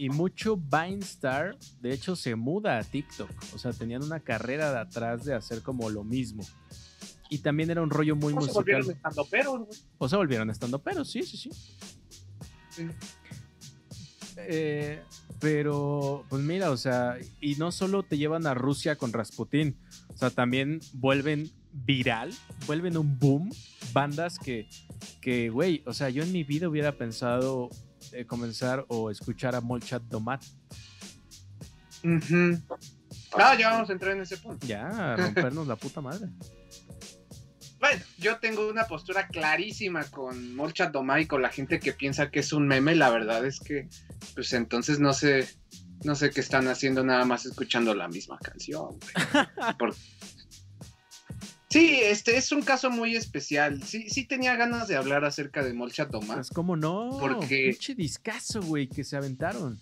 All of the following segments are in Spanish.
y mucho Vinestar, de hecho, se muda a TikTok. O sea, tenían una carrera de atrás de hacer como lo mismo. Y también era un rollo muy O se musical. volvieron estando peros, güey. O se volvieron estando peros, sí, sí, sí. Sí. Eh, pero, pues mira, o sea, y no solo te llevan a Rusia con Rasputin, o sea, también vuelven viral, vuelven un boom, bandas que, que, güey, o sea, yo en mi vida hubiera pensado eh, comenzar o escuchar a Molchat Domat. Ujú. Ah, ya vamos a entrar en ese punto. Ya, a rompernos la puta madre. Bueno, yo tengo una postura clarísima con Molchat Doma y con la gente que piensa que es un meme. La verdad es que, pues entonces no sé, no sé qué están haciendo nada más escuchando la misma canción. Sí, este es un caso muy especial. Sí, sí tenía ganas de hablar acerca de Molchat Doma. Pues, ¿cómo no? Porque- Pinche discazo, güey, que se aventaron.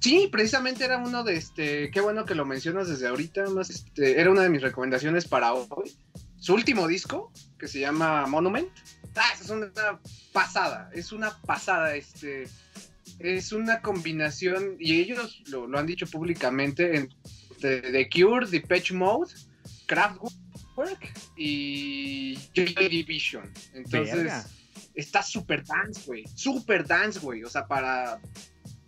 Sí, precisamente era uno de este. Qué bueno que lo mencionas desde ahorita. Más este, era una de mis recomendaciones para hoy. Su último disco, que se llama Monument. Ah, es una pasada. Es una pasada. Este. Es una combinación. Y ellos lo, lo han dicho públicamente. Entre The Cure, Depeche Mode, Kraftwerk y Joy Division. Entonces Verga. está super dance, güey. Super dance, güey. O sea, para.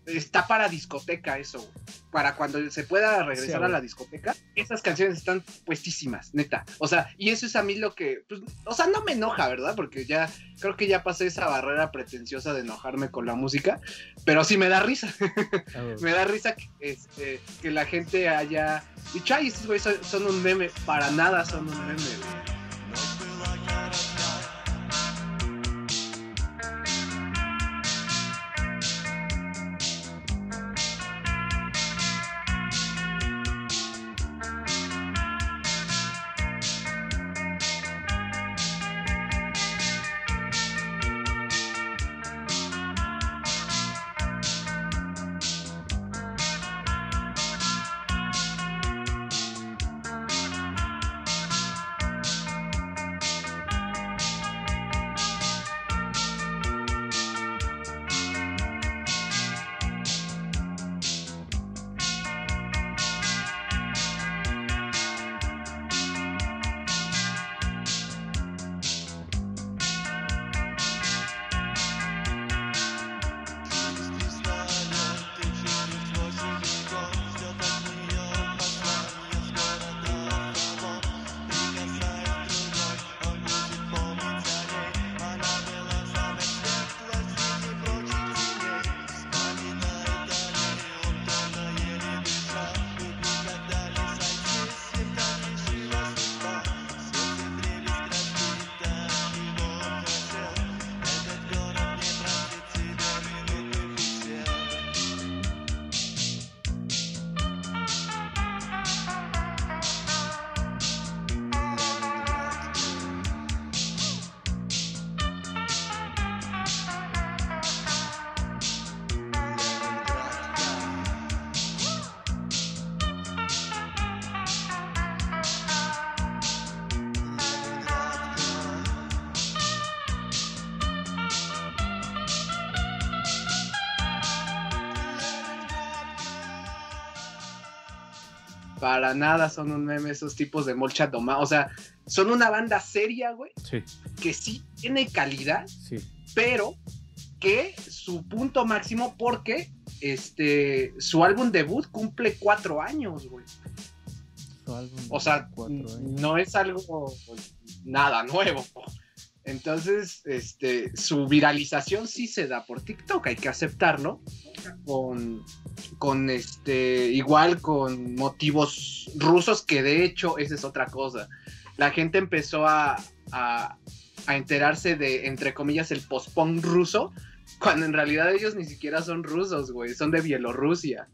Está para discoteca eso, güey. Para cuando se pueda regresar Sí, a la discoteca, esas canciones están puestísimas, neta. O sea, y eso es a mí lo que. pues, o sea, no me enoja, ¿verdad? Porque ya. Creo que ya pasé esa barrera pretenciosa de enojarme con la música. Pero sí me da risa. Ah, me da risa que, este, que la gente haya dicho, ay, estos güeyes son, son un meme. Para nada son un meme, güey. Para nada son un meme esos tipos de Molchat Doma. O sea, son una banda seria, güey, Sí, que sí tiene calidad, sí. pero que su punto máximo porque este su álbum debut cumple cuatro años, güey. Su álbum O sea, no es algo pues, nada nuevo. Entonces, este, su viralización sí se da por TikTok, hay que aceptarlo. Con, con este, igual con motivos rusos, que de hecho, esa es otra cosa. La gente empezó a, a, a enterarse de, entre comillas, el post-punk ruso, cuando en realidad ellos ni siquiera son rusos, güey, son de Bielorrusia.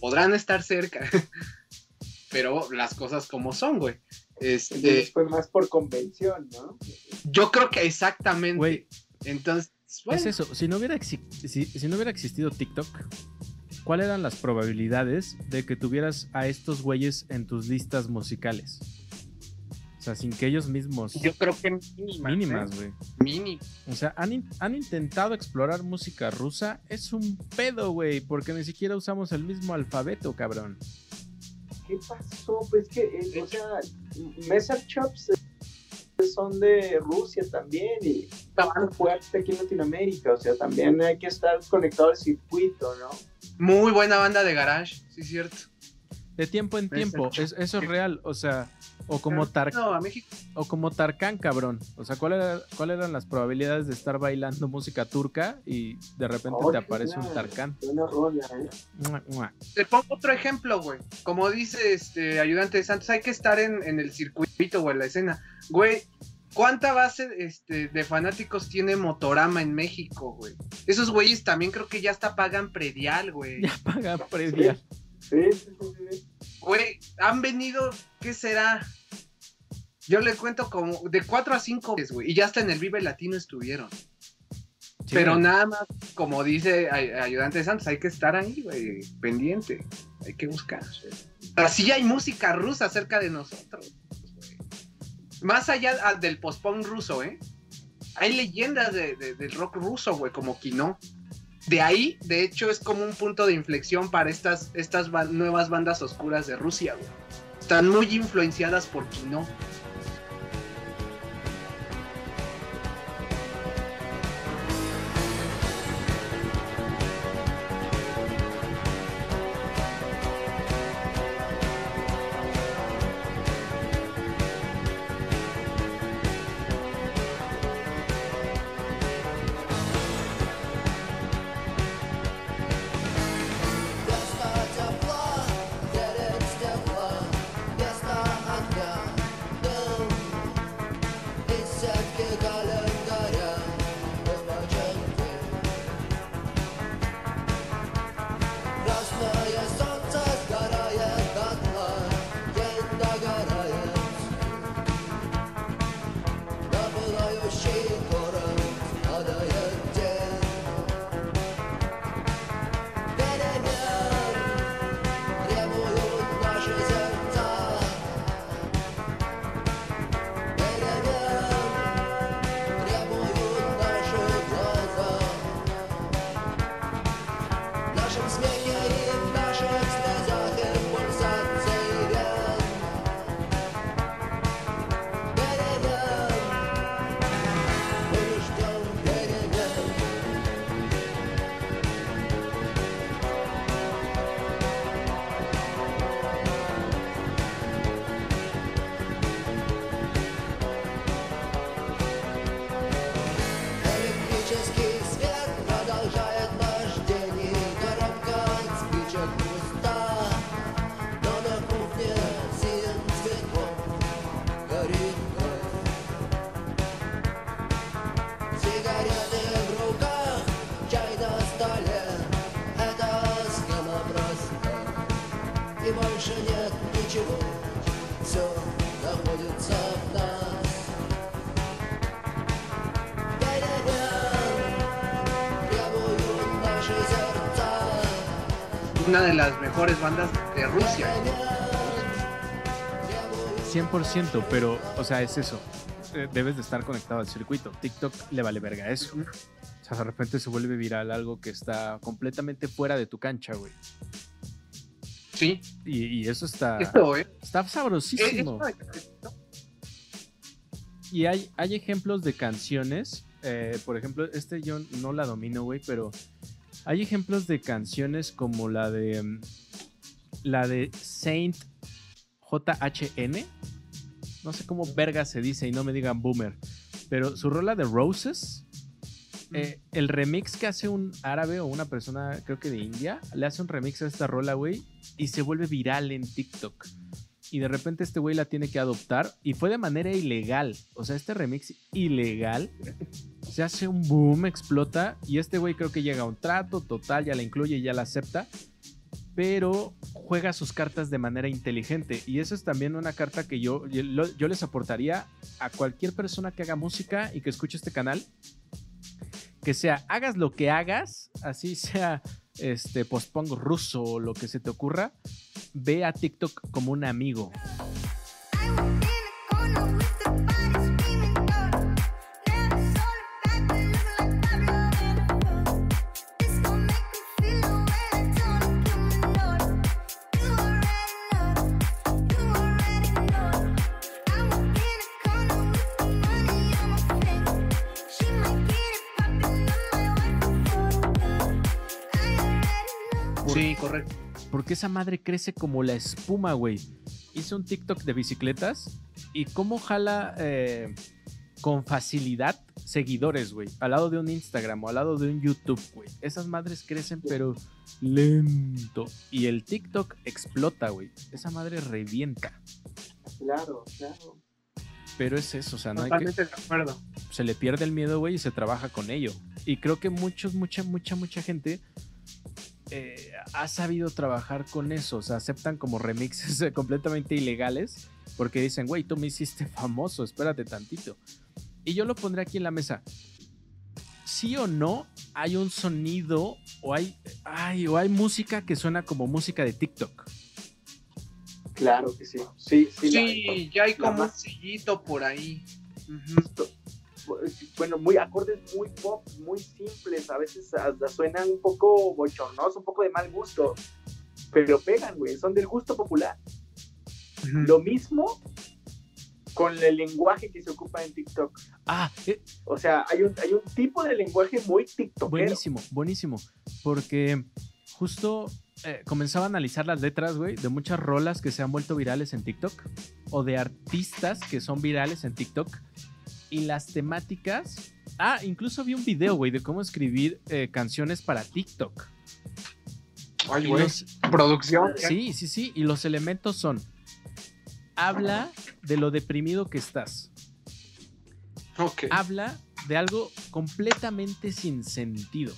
Podrán estar cerca, pero las cosas como son, güey. Este, fue más por convención, ¿no? yo creo que exactamente. Güey, Entonces, bueno, es eso. Si no, hubiera si, si no hubiera existido TikTok, ¿cuáles eran las probabilidades de que tuvieras a estos güeyes en tus listas musicales? O sea, sin que ellos mismos. Yo creo que mínimas. Mínimas, ¿eh? güey. Mini. O sea, han, in- han intentado explorar música rusa. Es un pedo, güey, porque ni siquiera usamos el mismo alfabeto, cabrón. ¿Qué pasó? Pues que, eh, o sea, Messer Chops eh, son de Rusia también y estaban fuertes aquí en Latinoamérica. O sea, también hay que estar conectado al circuito, ¿no? Muy buena banda de garage, sí, cierto. De tiempo en tiempo, es- eso es real. O sea, o como, Tar- No, a México. o como Tarkan, cabrón. O sea, ¿cuál era- ¿cuáles eran las probabilidades de estar bailando música turca y de repente Oh, te aparece un. Tarkan? Buena rola, ¿eh? Te pongo otro ejemplo, güey. Como dice este ayudante de Santos, hay que estar en, en el circuito o en la escena. Güey, ¿cuánta base este, de fanáticos tiene Motorama en México, güey? Esos güeyes también creo que ya hasta pagan predial, güey. Ya paga previa. Sí, sí, sí, sí. Güey, han venido, ¿qué será? Yo le cuento como de cuatro a cinco veces, güey. Y ya hasta en el Vive Latino estuvieron. Sí, Pero güey. nada más, como dice ay- ayudante de Santos, hay que estar ahí, güey, pendiente. Hay que buscar. Así hay música rusa cerca de nosotros. Más allá del post-punk ruso, ¿eh? Hay leyendas de- de- del rock ruso, güey, como Kino. De ahí, de hecho, es como un punto de inflexión para estas, estas nuevas bandas oscuras de Rusia, güey. Están muy influenciadas por Kino. De las mejores bandas de Rusia. 100%, pero, o sea, es eso. Eh, Debes de estar conectado al circuito. TikTok le vale verga eso. O sea, de repente se vuelve viral algo que está completamente fuera de tu cancha, güey. Sí, Y, y eso está, esto, ¿eh? está Eh, sabrosísimo. esto- Y hay, hay ejemplos de canciones. eh, por ejemplo, este yo no la domino, güey, pero hay ejemplos de canciones como la de. mm, La de Saint JHN. No sé cómo verga se dice y no me digan boomer. Pero su rola de Roses. eh, el remix que hace un árabe o una persona, creo que de India, le hace un remix a esta rola, güey, y se vuelve viral en TikTok. Y de repente este güey la tiene que adoptar y fue de manera ilegal. O sea, este remix ilegal se hace un boom, explota y este güey creo que llega a un trato total, ya la incluye, ya la acepta, pero juega sus cartas de manera inteligente. Y eso es también una carta que yo, yo, yo les aportaría a cualquier persona que haga música y que escuche este canal. Que sea, hagas lo que hagas, así sea este post-punk ruso o lo que se te ocurra, ve a TikTok como un amigo. Porque esa madre crece como la espuma, güey. Hice un TikTok de bicicletas y cómo jala eh, con facilidad seguidores, güey. Al lado de un Instagram o al lado de un YouTube, güey. Esas madres crecen, pero lento. Y el TikTok explota, güey. Esa madre revienta. Claro, claro. Pero es eso, o sea, no hay que, de acuerdo. se le pierde el miedo, güey, y se trabaja con ello. Y creo que muchos, mucha, mucha, mucha gente eh, ha sabido trabajar con eso. O sea, aceptan como remixes completamente ilegales porque dicen, güey, tú me hiciste famoso, espérate tantito. Y yo lo pondré aquí en la mesa. Sí o no, hay un sonido o hay, ay, o hay música que suena como música de TikTok. Claro que sí. Sí, sí. ya hay como un sillito por ahí. Bueno, muy acordes muy pop, muy simples, a veces hasta suenan un poco bochornosos, un poco de mal gusto, pero pegan, güey, son del gusto popular. Lo mismo con el lenguaje que se ocupa en TikTok. Ah, eh, O sea, hay un, hay un tipo de lenguaje muy TikTokero. Buenísimo, buenísimo. Porque justo eh, comenzaba a analizar las letras, güey, de muchas rolas que se han vuelto virales en TikTok o de artistas que son virales en TikTok y las temáticas. Ah, incluso vi un video, güey, de cómo escribir eh, canciones para TikTok. Ay, güey. Producción. sí, sí, sí. Y los elementos son: habla de lo deprimido que estás. Ok. habla de algo completamente sin sentido.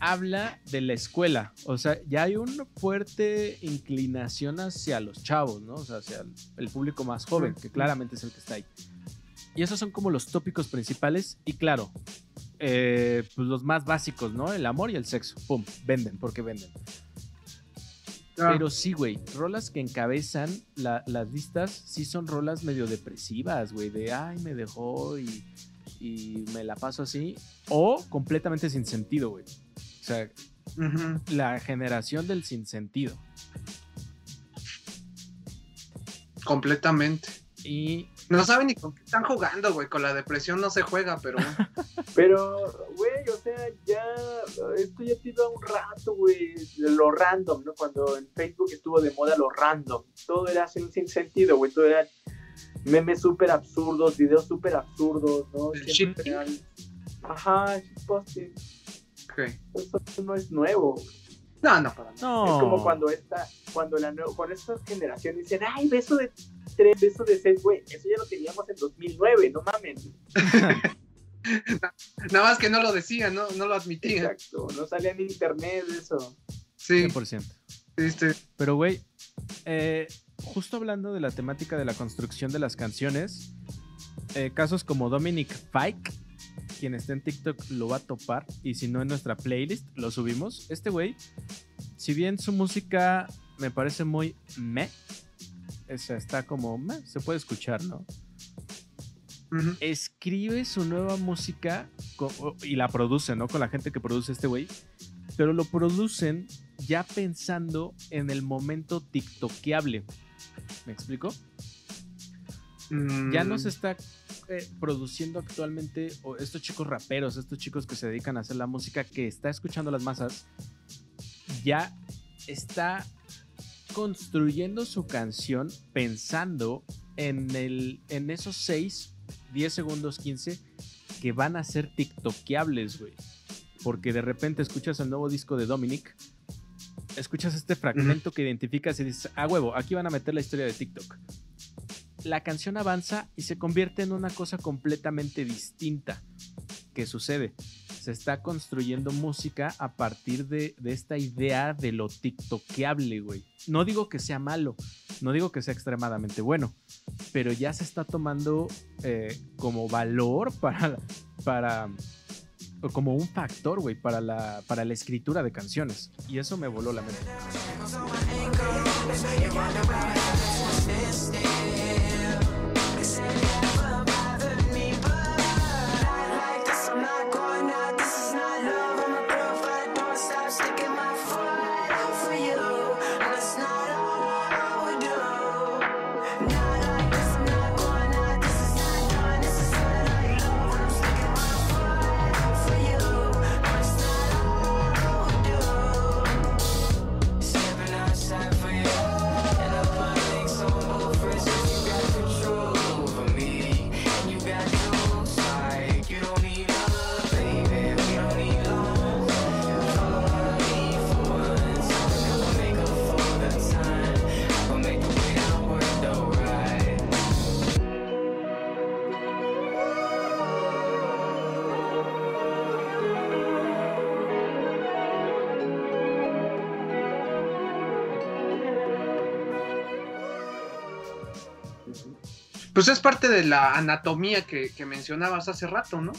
Habla de la escuela. O sea, ya hay una fuerte inclinación hacia los chavos, ¿no? O sea, hacia el público más joven, que claramente es el que está ahí. Y esos son como los tópicos principales. Y claro, eh, pues los más básicos, ¿no? El amor y el sexo. Pum, venden, porque venden. Ah, Pero sí, güey, rolas que encabezan la- las listas sí son rolas medio depresivas, güey, de ay, me dejó y, y me la paso así. O completamente sin sentido, güey. O sea, la generación del sinsentido. Completamente. Y No saben ni con qué están jugando, güey. Con la depresión no se juega, pero. Pero, güey, o sea, ya, esto ya tiene un rato, güey, lo random, ¿no? Cuando en Facebook estuvo de moda lo random, todo era sin, sin sentido, güey, todo era memes súper absurdos, videos súper absurdos, ¿no? El Siempre eran- Ajá, shitposting, Ok. eso no es nuevo. güey. No, no, para nada. no. Es como cuando esta, cuando la nue- cuando estas generaciones dicen, ay, beso de tres, beso de seis, güey, eso ya lo teníamos en 2009, no mamen. Nada más que no lo decían, no, no lo admitían. Exacto, no salía en internet eso. Sí, 100%. sí, sí. Pero, güey, eh, justo hablando de la temática de la construcción de las canciones, eh, casos como Dominic Fike, quien esté en TikTok lo va a topar, y si no en nuestra playlist lo subimos. Este güey, si bien su música me parece muy meh, sea, está como se puede escuchar, ¿no? Escribe su nueva música y la produce, ¿no? Con la gente que produce este güey. Pero lo producen ya pensando en el momento tiktokeable. ¿Me explico? Ya no Mm, se está eh, produciendo actualmente o estos chicos raperos, estos chicos que se dedican a hacer la música que está escuchando las masas, ya está construyendo su canción pensando en, el, en esos 6, 10 segundos, 15 que van a ser tiktokeables, güey. Porque de repente escuchas el nuevo disco de Dominic, escuchas este fragmento que identificas y dices, ah, huevo, aquí van a meter la historia de TikTok la canción avanza y se convierte en una cosa completamente distinta. ¿Qué sucede? Se está construyendo música a partir de, de esta idea de lo tiktokeable, güey. No digo que sea malo, no digo que sea extremadamente bueno, pero ya se está tomando eh, como valor para, para, como un factor, güey, para la, para la escritura de canciones. Y eso me voló la mente. Pues es parte de la anatomía que, que mencionabas hace rato, ¿no?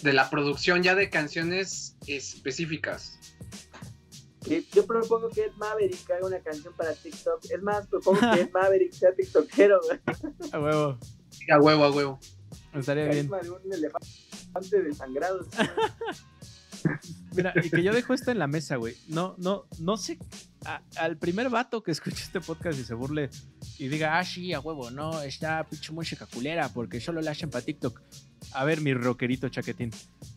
De la producción ya de canciones específicas. Yo propongo que Ed Maverick haga una canción para TikTok. Es más, propongo que Ed Maverick sea TikTokero, güey. A huevo. Sí, A huevo, a huevo. Estaría bien. Un elefante desangrado. Mira, y que yo dejo esto en la mesa, güey. No, no, no sé. al primer vato que escuche este podcast y se burle y diga, ah, sí, a huevo, no, está pinche música culera porque solo la hacen para TikTok. A ver, mi rockerito chaquetín.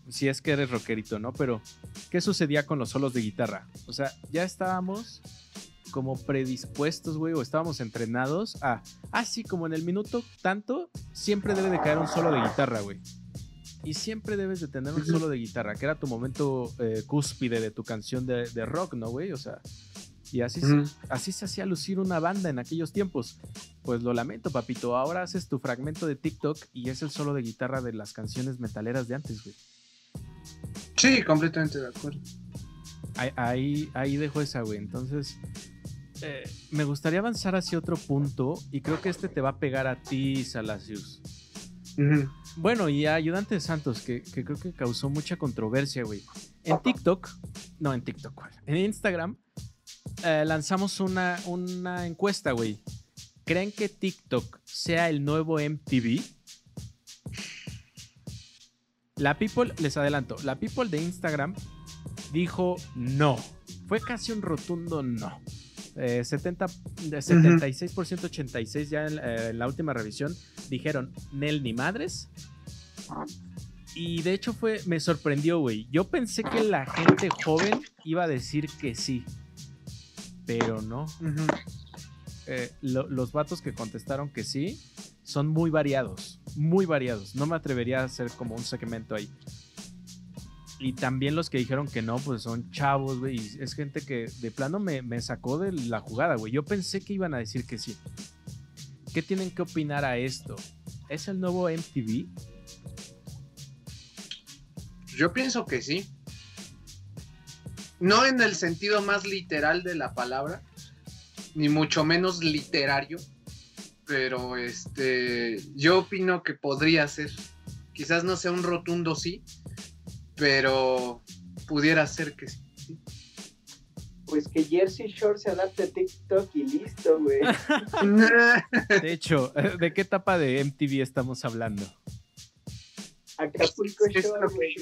Si es que eres rockerito, ¿no? Pero, ¿qué sucedía con los solos de guitarra? O sea, ya estábamos como predispuestos, güey, o estábamos entrenados a, ah, sí, como en el minuto tanto, siempre debe de caer un solo de guitarra, güey. Y siempre debes de tener un solo de guitarra, que era tu momento eh, cúspide de tu canción de, de rock, ¿no, güey? O sea, y así, se- así se hacía lucir una banda en aquellos tiempos. Pues lo lamento, papito. Ahora haces tu fragmento de TikTok y es el solo de guitarra de las canciones metaleras de antes, güey. Sí, completamente de acuerdo. Ahí, ahí, ahí dejo esa, güey. Entonces, eh, me gustaría avanzar hacia otro punto y creo que este te va a pegar a ti, Salacius. Bueno, y a Ayudante de Santos, que, que creo que causó mucha controversia, güey. En TikTok, no en TikTok, en Instagram, eh, lanzamos una, una encuesta, güey. ¿Creen que TikTok sea el nuevo MTV? La People, les adelanto, la People de Instagram dijo no. Fue casi un rotundo no. Eh, 70, de 76%, 86% ya en, eh, en la última revisión dijeron Nel ni madres. Y de hecho fue, me sorprendió, güey. Yo pensé que la gente joven iba a decir que sí. Pero no. Eh, lo- los vatos que contestaron que sí son muy variados. Muy variados. No me atrevería a hacer como un segmento ahí. Y también los que dijeron que no, pues son chavos, güey. y Es gente que de plano me, me sacó de la jugada, güey. Yo pensé que iban a decir que sí. ¿Qué tienen que opinar a esto? ¿Es el nuevo MTV? Yo pienso que sí. No en el sentido más literal de la palabra, ni mucho menos literario, pero este, yo opino que podría ser. Quizás no sea un rotundo sí, pero pudiera ser que sí. Pues que Jersey Shore se adapte a TikTok y listo, güey. De hecho, ¿de qué etapa de MTV estamos hablando? Acapulco Shore, güey.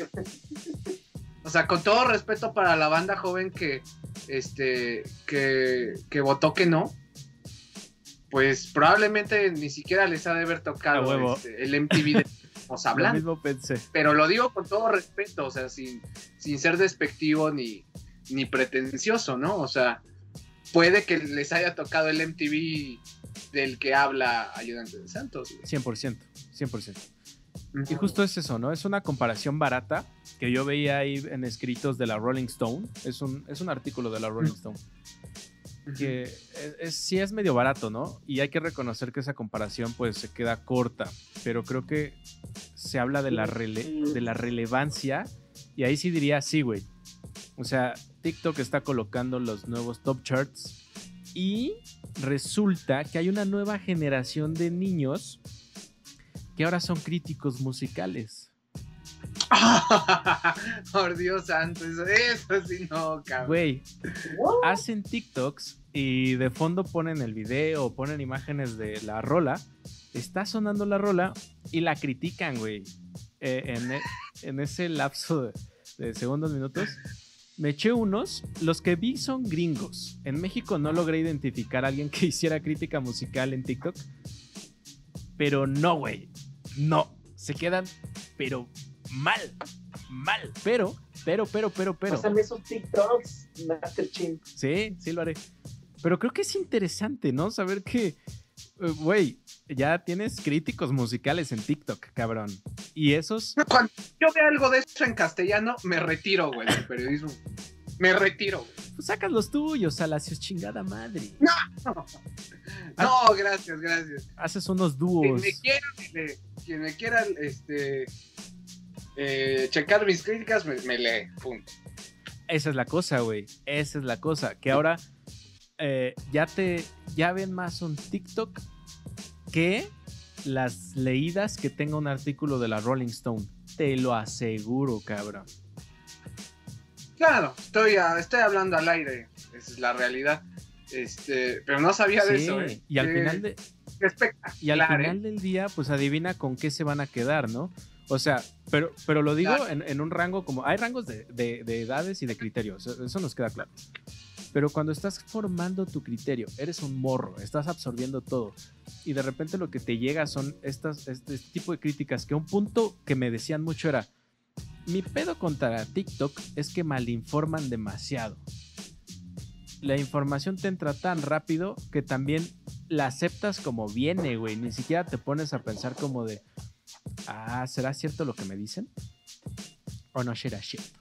O sea, con todo respeto para la banda joven que, este, que, que votó que no, pues probablemente ni siquiera les ha de haber tocado este, el MTV de estamos Lo mismo pensé. Pero lo digo con todo respeto, o sea, sin, sin ser despectivo ni, ni pretencioso, ¿no? O sea, puede que les haya tocado el MTV del que habla Ayudante de Santos. güey. 100%, 100%. Y justo es eso, ¿no? Es una comparación barata que yo veía ahí en escritos de la Rolling Stone. Es un, es un artículo de la Rolling Stone. Que es, es- sí es medio barato, ¿no? Y hay que reconocer que esa comparación pues se queda corta. Pero creo que se habla de la, rele- de la relevancia. Y ahí sí diría sí, güey. O sea, TikTok está colocando los nuevos top charts. Y resulta que hay una nueva generación de niños que ahora son críticos musicales. Por Dios santo, eso, eso sí no, cabrón. Güey, hacen TikToks y de fondo ponen el video o ponen imágenes de la rola. Está sonando la rola y la critican, güey. Eh, en, e- en ese lapso de, de segundos, minutos. Me eché unos. Los que vi son gringos. En México no logré identificar a alguien que hiciera crítica musical en TikTok. Pero no, güey. No. Se quedan, pero mal. Mal. Pero, pero, pero, pero, pero. Pásame esos TikToks, Master Chimp. Sí, sí lo haré. Pero creo que es interesante, ¿no? Saber que, eh, güey, ya tienes críticos musicales en TikTok, cabrón. Y esos, Cuando yo veo algo de eso en castellano, me retiro, güey, del periodismo. Me retiro, güey. pues sacas los tuyos, Alacios, chingada madre. No, gracias, gracias. Haces unos Quien dúos. me quiera, quien me quiera este, eh, checar mis críticas, me, me lee, punto. Esa es la cosa, güey. Esa es la cosa. Que ahora eh, ya te, ya ven más un TikTok que las leídas que tenga un artículo de la Rolling Stone. Te lo aseguro, cabrón. Claro, estoy, a- estoy hablando al aire, esa es la realidad. Este, pero no sabía de eso, ¿eh? y al Qué- final de, qué espectacular, y al ¿eh? final del día, pues adivina con qué se van a quedar, ¿no? O sea, pero, pero lo digo Claro. en, en un rango como. Hay rangos de, de- de edades y de criterios. Eso eso nos queda claro. Pero cuando estás formando tu criterio, eres un morro, estás absorbiendo todo. Y de repente lo que te llega son estas, este, este tipo de críticas. Que un punto que me decían mucho era: Mi pedo contra TikTok es que malinforman demasiado. La información te entra tan rápido que también la aceptas como viene, güey. Ni siquiera te pones a pensar como de, ah, ¿será cierto lo que me dicen? ¿O no será cierto?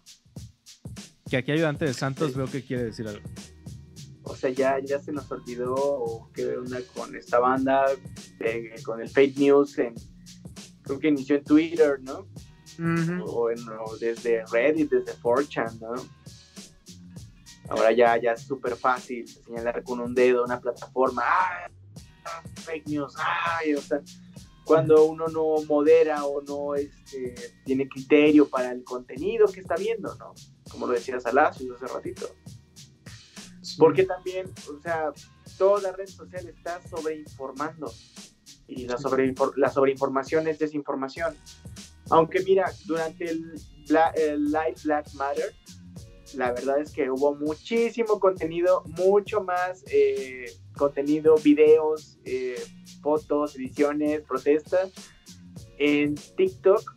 Que aquí ayudante de Santos Sí. veo que quiere decir algo. O sea, ya, ya se nos olvidó qué onda con esta banda, eh, con el fake news, en, creo que inició en Twitter, ¿no? O, en, o desde Reddit, desde 4chan, ¿no? Ahora ya, ya es súper fácil señalar con un dedo una plataforma, ¡ah! Fake news, ¡ay! O sea, cuando uno no modera o no este, tiene criterio para el contenido que está viendo, ¿no? Como lo decía Salacios hace ratito. Porque también, o sea, toda red social está sobreinformando. Y la, sobreinfor- la sobreinformación es desinformación. Aunque mira, durante el, Bla- el Live Black Matter, la verdad es que hubo muchísimo contenido, mucho más eh, contenido, videos, eh, fotos, ediciones, protestas en TikTok,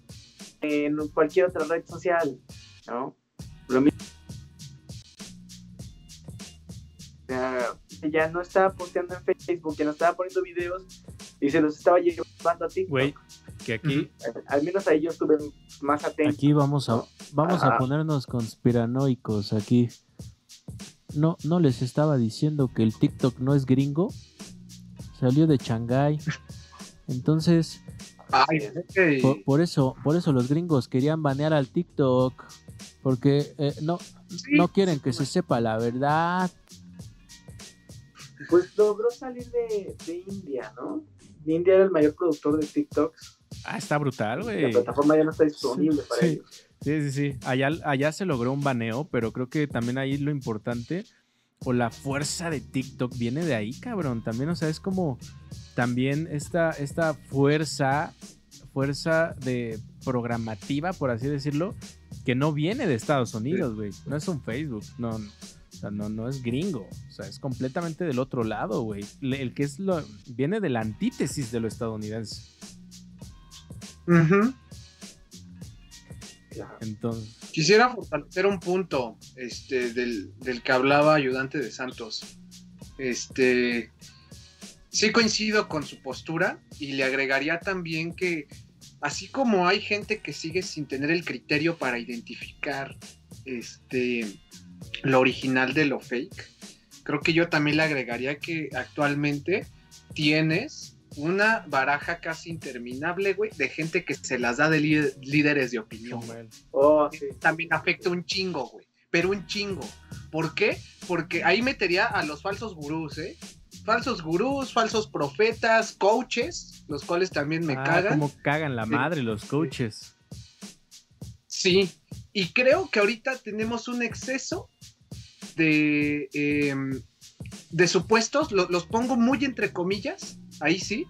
en cualquier otra red social, ¿no? Lo mismo. O sea, ya no estaba posteando en Facebook, ya no estaba poniendo videos y se los estaba llevando a TikTok. Güey, que aquí, Al- Al menos ahí yo estuve más atento. Aquí vamos a vamos a ponernos conspiranoicos aquí. No, no les estaba diciendo que el TikTok no es gringo. Salió de Shanghái. Entonces, Ay, por, por eso, por eso los gringos querían banear al TikTok. Porque eh, no, Sí, no quieren que se sepa la verdad. Pues logró salir de, de India, ¿no? India era el mayor productor de TikToks. ah, está brutal, La güey. plataforma ya no está disponible para sí. ellos. Sí, sí, sí. Allá, allá se logró un baneo, pero creo que también ahí lo importante o la fuerza de TikTok viene de ahí, cabrón. También, o sea, es como también esta, esta fuerza, fuerza de programativa, por así decirlo, que no viene de Estados Unidos, güey. No es un Facebook, no, no. O sea, no, no es gringo. O sea, es completamente del otro lado, güey. El que es lo. viene de la antítesis de lo estadounidense. Ujú. Entonces. Quisiera fortalecer un punto este, del, del que hablaba ayudante de Santos. Este, sí coincido con su postura y le agregaría también que así como hay gente que sigue sin tener el criterio para identificar este, lo original de lo fake, creo que yo también le agregaría que actualmente tienes una baraja casi interminable, güey, de gente que se las da de lí- líderes de opinión. Oh, sí. también afecta un chingo, güey. Pero un chingo. ¿Por qué? Porque ahí metería a los falsos gurús, ¿eh? Falsos gurús, falsos profetas, coaches, los cuales también me ah, cagan. Como cagan la Sí. madre los coaches. Sí. Y creo que ahorita tenemos un exceso de, eh, de supuestos, lo- los pongo muy entre comillas, ahí sí,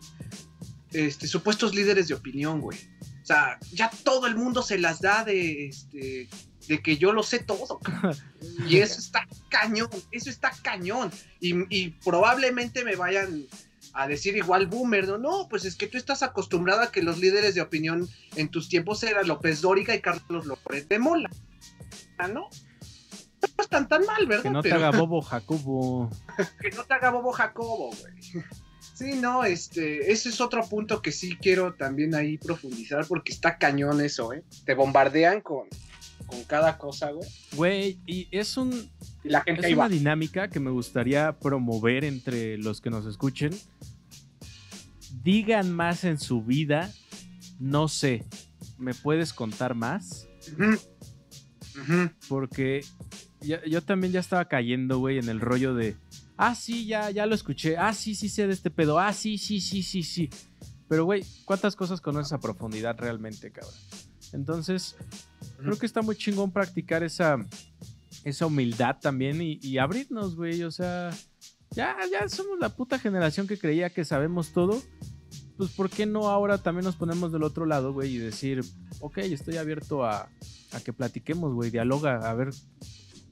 este, supuestos líderes de opinión, güey. O sea, ya todo el mundo se las da de, este, de que yo lo sé todo. Y eso está cañón, eso está cañón. Y, y probablemente me vayan a decir igual boomer, ¿no? No, pues es que tú estás acostumbrado a que los líderes de opinión en tus tiempos eran López Dóriga y Carlos López de Mola. ¿No? No están tan mal, ¿verdad? Que no te haga bobo Jacobo. que no te haga bobo Jacobo, güey. Sí, no, este, ese es otro punto que sí quiero también ahí profundizar porque está cañón eso, ¿eh? Te bombardean con, con cada cosa, güey. Güey, y es un Y la gente es una va. dinámica que me gustaría promover entre los que nos escuchen. Digan más en su vida. No sé. ¿Me puedes contar más? Ujú. Ujú. Porque yo también ya estaba cayendo, güey, en el rollo de. Ah, sí, ya, ya lo escuché. Ah, sí, sí sé de este pedo. Ah, sí, sí, sí, sí, sí. Pero, güey, ¿cuántas cosas conoces a profundidad realmente, cabrón? Entonces, creo que está muy chingón practicar esa, esa humildad también y, y abrirnos, güey. O sea, ya, ya somos la puta generación que creía que sabemos todo. Pues, ¿por qué no ahora también nos ponemos del otro lado, güey? Y decir, ok, estoy abierto a, a que platiquemos, güey. Dialoga, a ver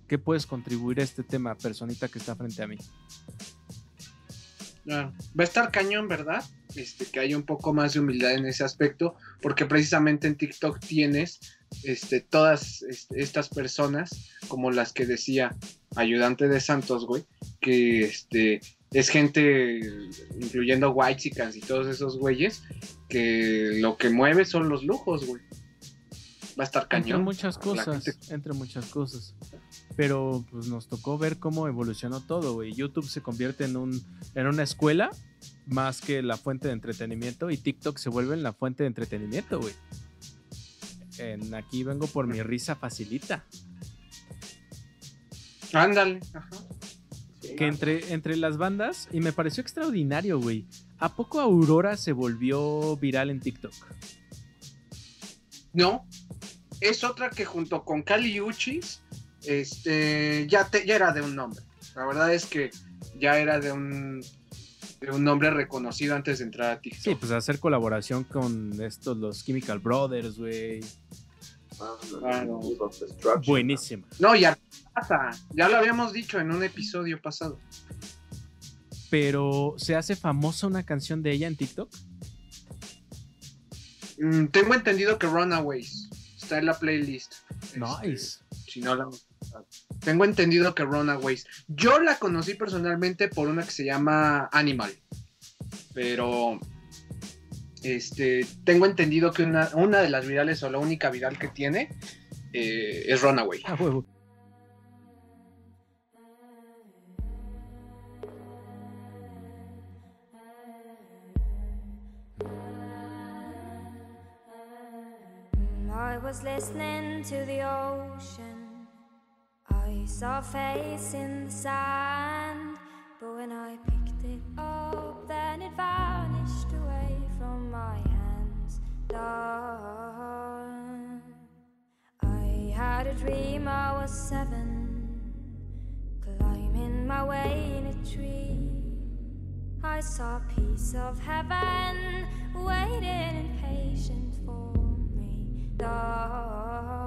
qué puedes contribuir a este tema, personita que está frente a mí. Claro. Va a estar cañón, ¿verdad? Este, que haya un poco más de humildad en ese aspecto, porque precisamente en TikTok tienes este, todas este, estas personas, como las que decía ayudante de Santos, güey, que este, es gente, incluyendo White y todos esos güeyes, que lo que mueve son los lujos, güey. Va a estar Entre cañón. muchas La cosas, gente- entre muchas cosas. Pero pues nos tocó ver cómo evolucionó todo, güey. YouTube se convierte en un en una escuela más que la fuente de entretenimiento y TikTok se vuelve en la fuente de entretenimiento, güey. En aquí vengo por mi risa facilita. Ándale. Ajá. Sí. Que entre, entre las bandas, y me pareció extraordinario, güey. ¿A poco Aurora se volvió viral en TikTok? No, es otra que junto con Kali Uchis, este, ya, te- ya era de un nombre. La verdad es que ya era de un, de un nombre reconocido antes de entrar a TikTok. Sí, pues hacer colaboración con estos, los Chemical Brothers, güey. Ah. Buenísima. No, y Artasa, ya lo habíamos dicho en un episodio pasado. Pero ¿se hace famosa una canción de ella en TikTok? Mm, tengo entendido que Runaways está en la playlist. Este, Nice. Si no la tengo entendido que Runaways. Yo la conocí personalmente por una que se llama Animal. Pero este tengo entendido que una, una de las virales o la única viral que tiene eh, es Runaway. Ah, huevo. I was listening to the ocean. I saw a face in the sand. But when I picked it up, then it vanished away from my hands. Dark. I had a dream I was seven, climbing my way in a tree. I saw a piece of heaven waiting impatient for me. Dawn.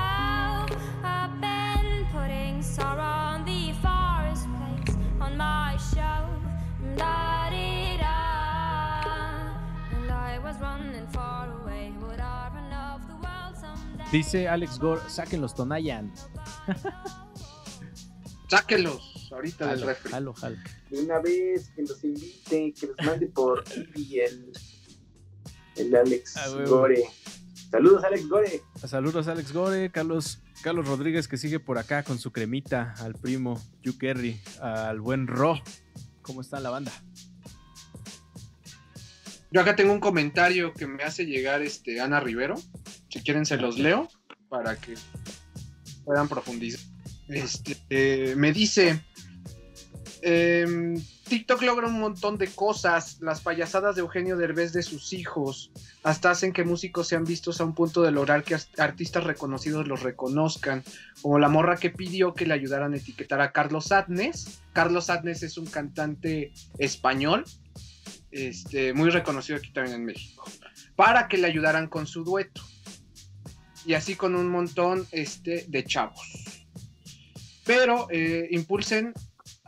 Dice Alex Gore, saquen los Tonayan. Sáquelos ahorita del refri. jalo, jalo. De una vez que los invite, que los mande por Ibi el, el Alex. Gore. Saludos, Alex Gore. Saludos Alex Gore, Carlos, Carlos Rodríguez que sigue por acá con su cremita, al primo Hugh Kerry, al buen Ro. ¿Cómo está la banda? Yo acá tengo un comentario que me hace llegar este Ana Rivero. Si quieren se los leo para que puedan profundizar. Este, eh, me dice, em, TikTok logra un montón de cosas, las payasadas de Eugenio Derbez de sus hijos, hasta hacen que músicos sean vistos a un punto de lograr que as- artistas reconocidos los reconozcan, como la morra que pidió que le ayudaran a etiquetar a Carlos Adnes. Carlos Adnes es un cantante español, este, muy reconocido aquí también en México, para que le ayudaran con su dueto. Y así con un montón este, de chavos. Pero eh, impulsen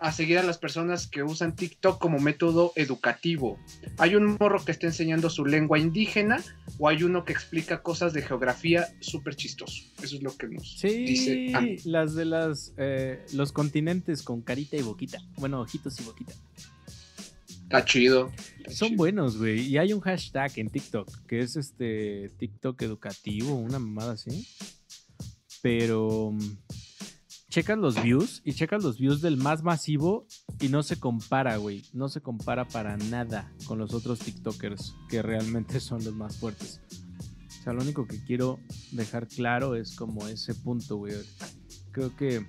a seguir a las personas que usan TikTok como método educativo. Hay un morro que está enseñando su lengua indígena o hay uno que explica cosas de geografía súper chistoso. Eso es lo que nos Sí, dice. Ah, las de las eh, los continentes con carita y boquita. Bueno, ojitos y boquita. Está chido. está Son chido. buenos, güey. Y hay un hashtag en TikTok que es este TikTok educativo, una mamada así. Pero mm, checas los views y checas los views del más masivo y no se compara, güey. No se compara para nada con los otros TikTokers que realmente son los más fuertes. O sea, lo único que quiero dejar claro es como ese punto, güey. Creo que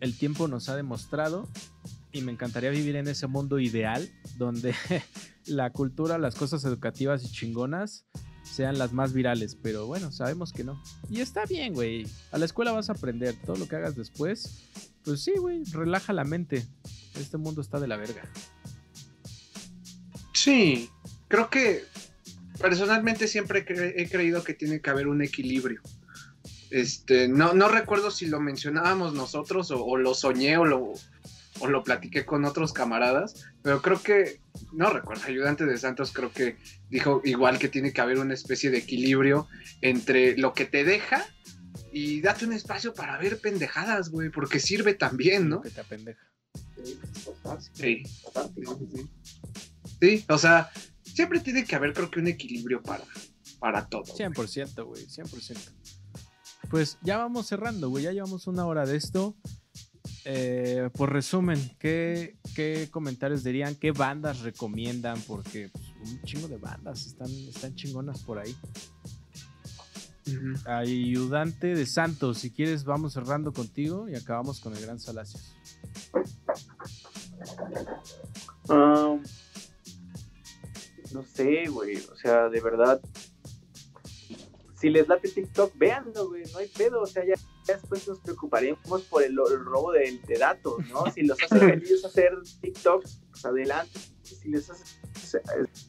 el tiempo nos ha demostrado y me encantaría vivir en ese mundo ideal donde la cultura, las cosas educativas y chingonas sean las más virales, pero bueno, sabemos que no. Y está bien, güey. A la escuela vas a aprender todo lo que hagas después. Pues sí, güey, relaja la mente. Este mundo está de la verga. Sí, creo que personalmente siempre he creído que tiene que haber un equilibrio. Este, no, no recuerdo si lo mencionábamos nosotros o, o lo soñé o lo, o lo platiqué con otros camaradas, pero creo que, no recuerdo, ayudante de Santos creo que dijo igual que tiene que haber una especie de equilibrio entre lo que te deja y date un espacio para ver pendejadas, güey, porque sirve también, ¿no? Que te apendeja. Sí, Sí. Sí, o sea, siempre tiene que haber, creo que, un equilibrio para, para todo. 100%, güey, 100%. Pues ya vamos cerrando, güey. Ya llevamos una hora de esto. Eh, por resumen, ¿qué, qué comentarios dirían? ¿Qué bandas recomiendan? Porque pues, un chingo de bandas están, están chingonas por ahí. Ayudante de Santos, si quieres, vamos cerrando contigo y acabamos con el Gran Salacios. Um, no sé, güey. O sea, de verdad. Si les late TikTok, véanlo, güey. No hay pedo. O sea, ya después nos preocuparemos por el, el robo de, de datos, ¿no? Si los hace felices hacer TikToks, pues adelante. Si les hace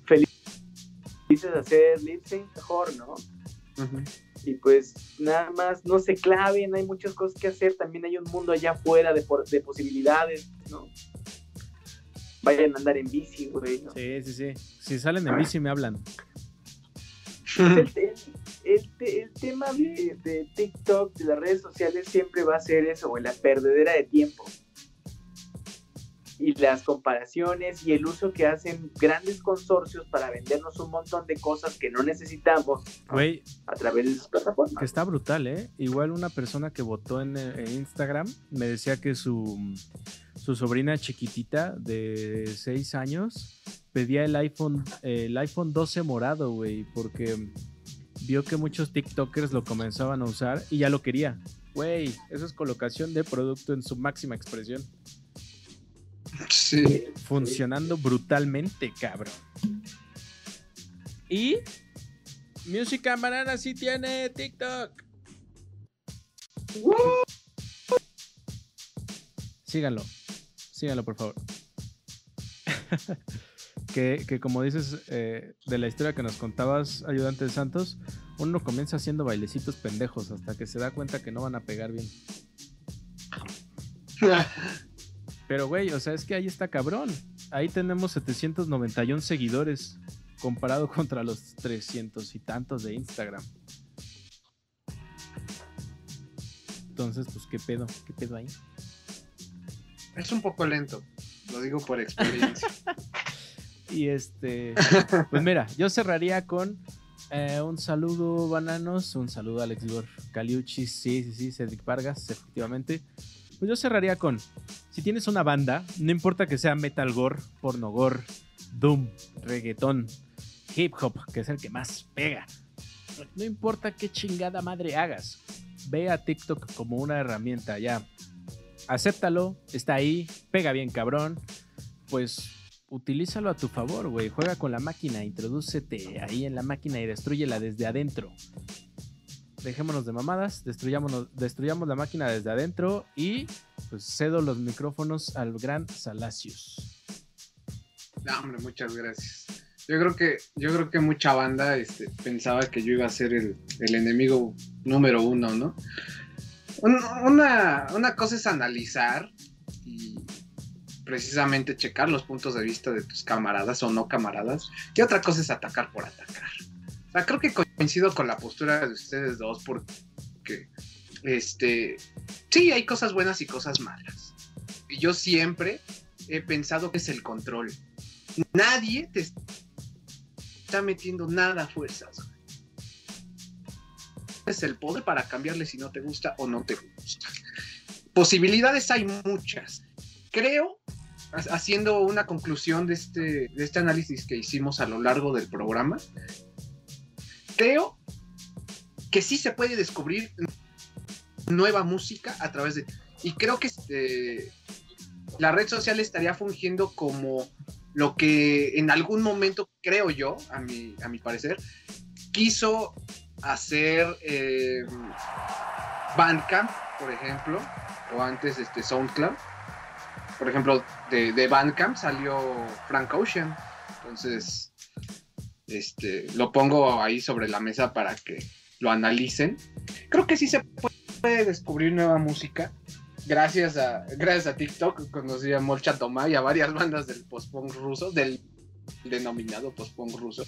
felices hacer lip sync, mejor, ¿no? Y pues nada más, no se claven, hay muchas cosas que hacer, también hay un mundo allá afuera de, de posibilidades, ¿no? Vayan a andar en bici, güey, ¿no? Sí, sí, sí. Si salen en bici me hablan. el, el- el te- el tema de, de TikTok, de las redes sociales, siempre va a ser eso, güey, la perdedera de tiempo. Y las comparaciones y el uso que hacen grandes consorcios para vendernos un montón de cosas que no necesitamos a través de esas plataformas. que está brutal, ¿eh? Igual una persona que votó en, eh, en Instagram me decía que su, su sobrina chiquitita de 6 años pedía el iPhone, el iPhone 12 morado, güey, porque vio que muchos TikTokers lo comenzaban a usar y ya lo quería. Güey, eso es colocación de producto en su máxima expresión. Sí. Funcionando brutalmente, cabrón. Y Música Banana sí tiene TikTok. Síganlo. Síganlo, por favor. que, que como dices eh, de la historia que nos contabas, ayudante de Santos, uno comienza haciendo bailecitos pendejos hasta que se da cuenta que no van a pegar bien. Pero, güey, o sea, es que ahí está cabrón. Ahí tenemos 791 seguidores comparado contra los 300 y tantos de Instagram. Entonces, pues, ¿qué pedo? ¿Qué pedo ahí? Es un poco lento, lo digo por experiencia. Y este, pues mira, yo cerraría con eh, un saludo, bananos, un saludo a Alex Igor Caliuchis, sí, sí, sí, Cedric Vargas, efectivamente. Pues yo cerraría con, si tienes una banda, no importa que sea metal gore, porno gore, doom, reggaetón, hip hop, que es el que más pega. No importa qué chingada madre hagas, ve a TikTok como una herramienta, ya. Acéptalo, está ahí, pega bien cabrón, pues utilízalo a tu favor, güey. Juega con la máquina, introdúcete ahí en la máquina y destruyela desde adentro. Dejémonos de mamadas, destruyamos la máquina desde adentro y pues cedo los micrófonos al gran Salacios. No, hombre, muchas gracias. Yo creo que, yo creo que mucha banda este, pensaba que yo iba a ser el, enemigo número uno, ¿no? Un- Una, una cosa es analizar y, precisamente checar los puntos de vista de tus camaradas o no camaradas. Y otra cosa es atacar por atacar. O sea, creo que coincido con la postura de ustedes dos porque, este, sí, hay cosas buenas y cosas malas. Y yo siempre he pensado que es el control. Nadie te está metiendo nada a fuerzas. Es el poder para cambiarle si no te gusta o no te gusta. Posibilidades hay muchas. Creo, haciendo una conclusión de este, de este análisis que hicimos a lo largo del programa, creo que sí se puede descubrir nueva música a través de... Y creo que este, la red social estaría fungiendo como lo que en algún momento, creo yo, a mi, a mi parecer, quiso hacer eh, Bandcamp, por ejemplo, o antes este SoundCloud. Por ejemplo, de, de Bandcamp salió Frank Ocean. Entonces, este, lo pongo ahí sobre la mesa para que lo analicen. Creo que sí se puede descubrir nueva música. Gracias a, gracias a TikTok conocí a Molchat Doma y a varias bandas del post-punk ruso, del denominado post-punk ruso.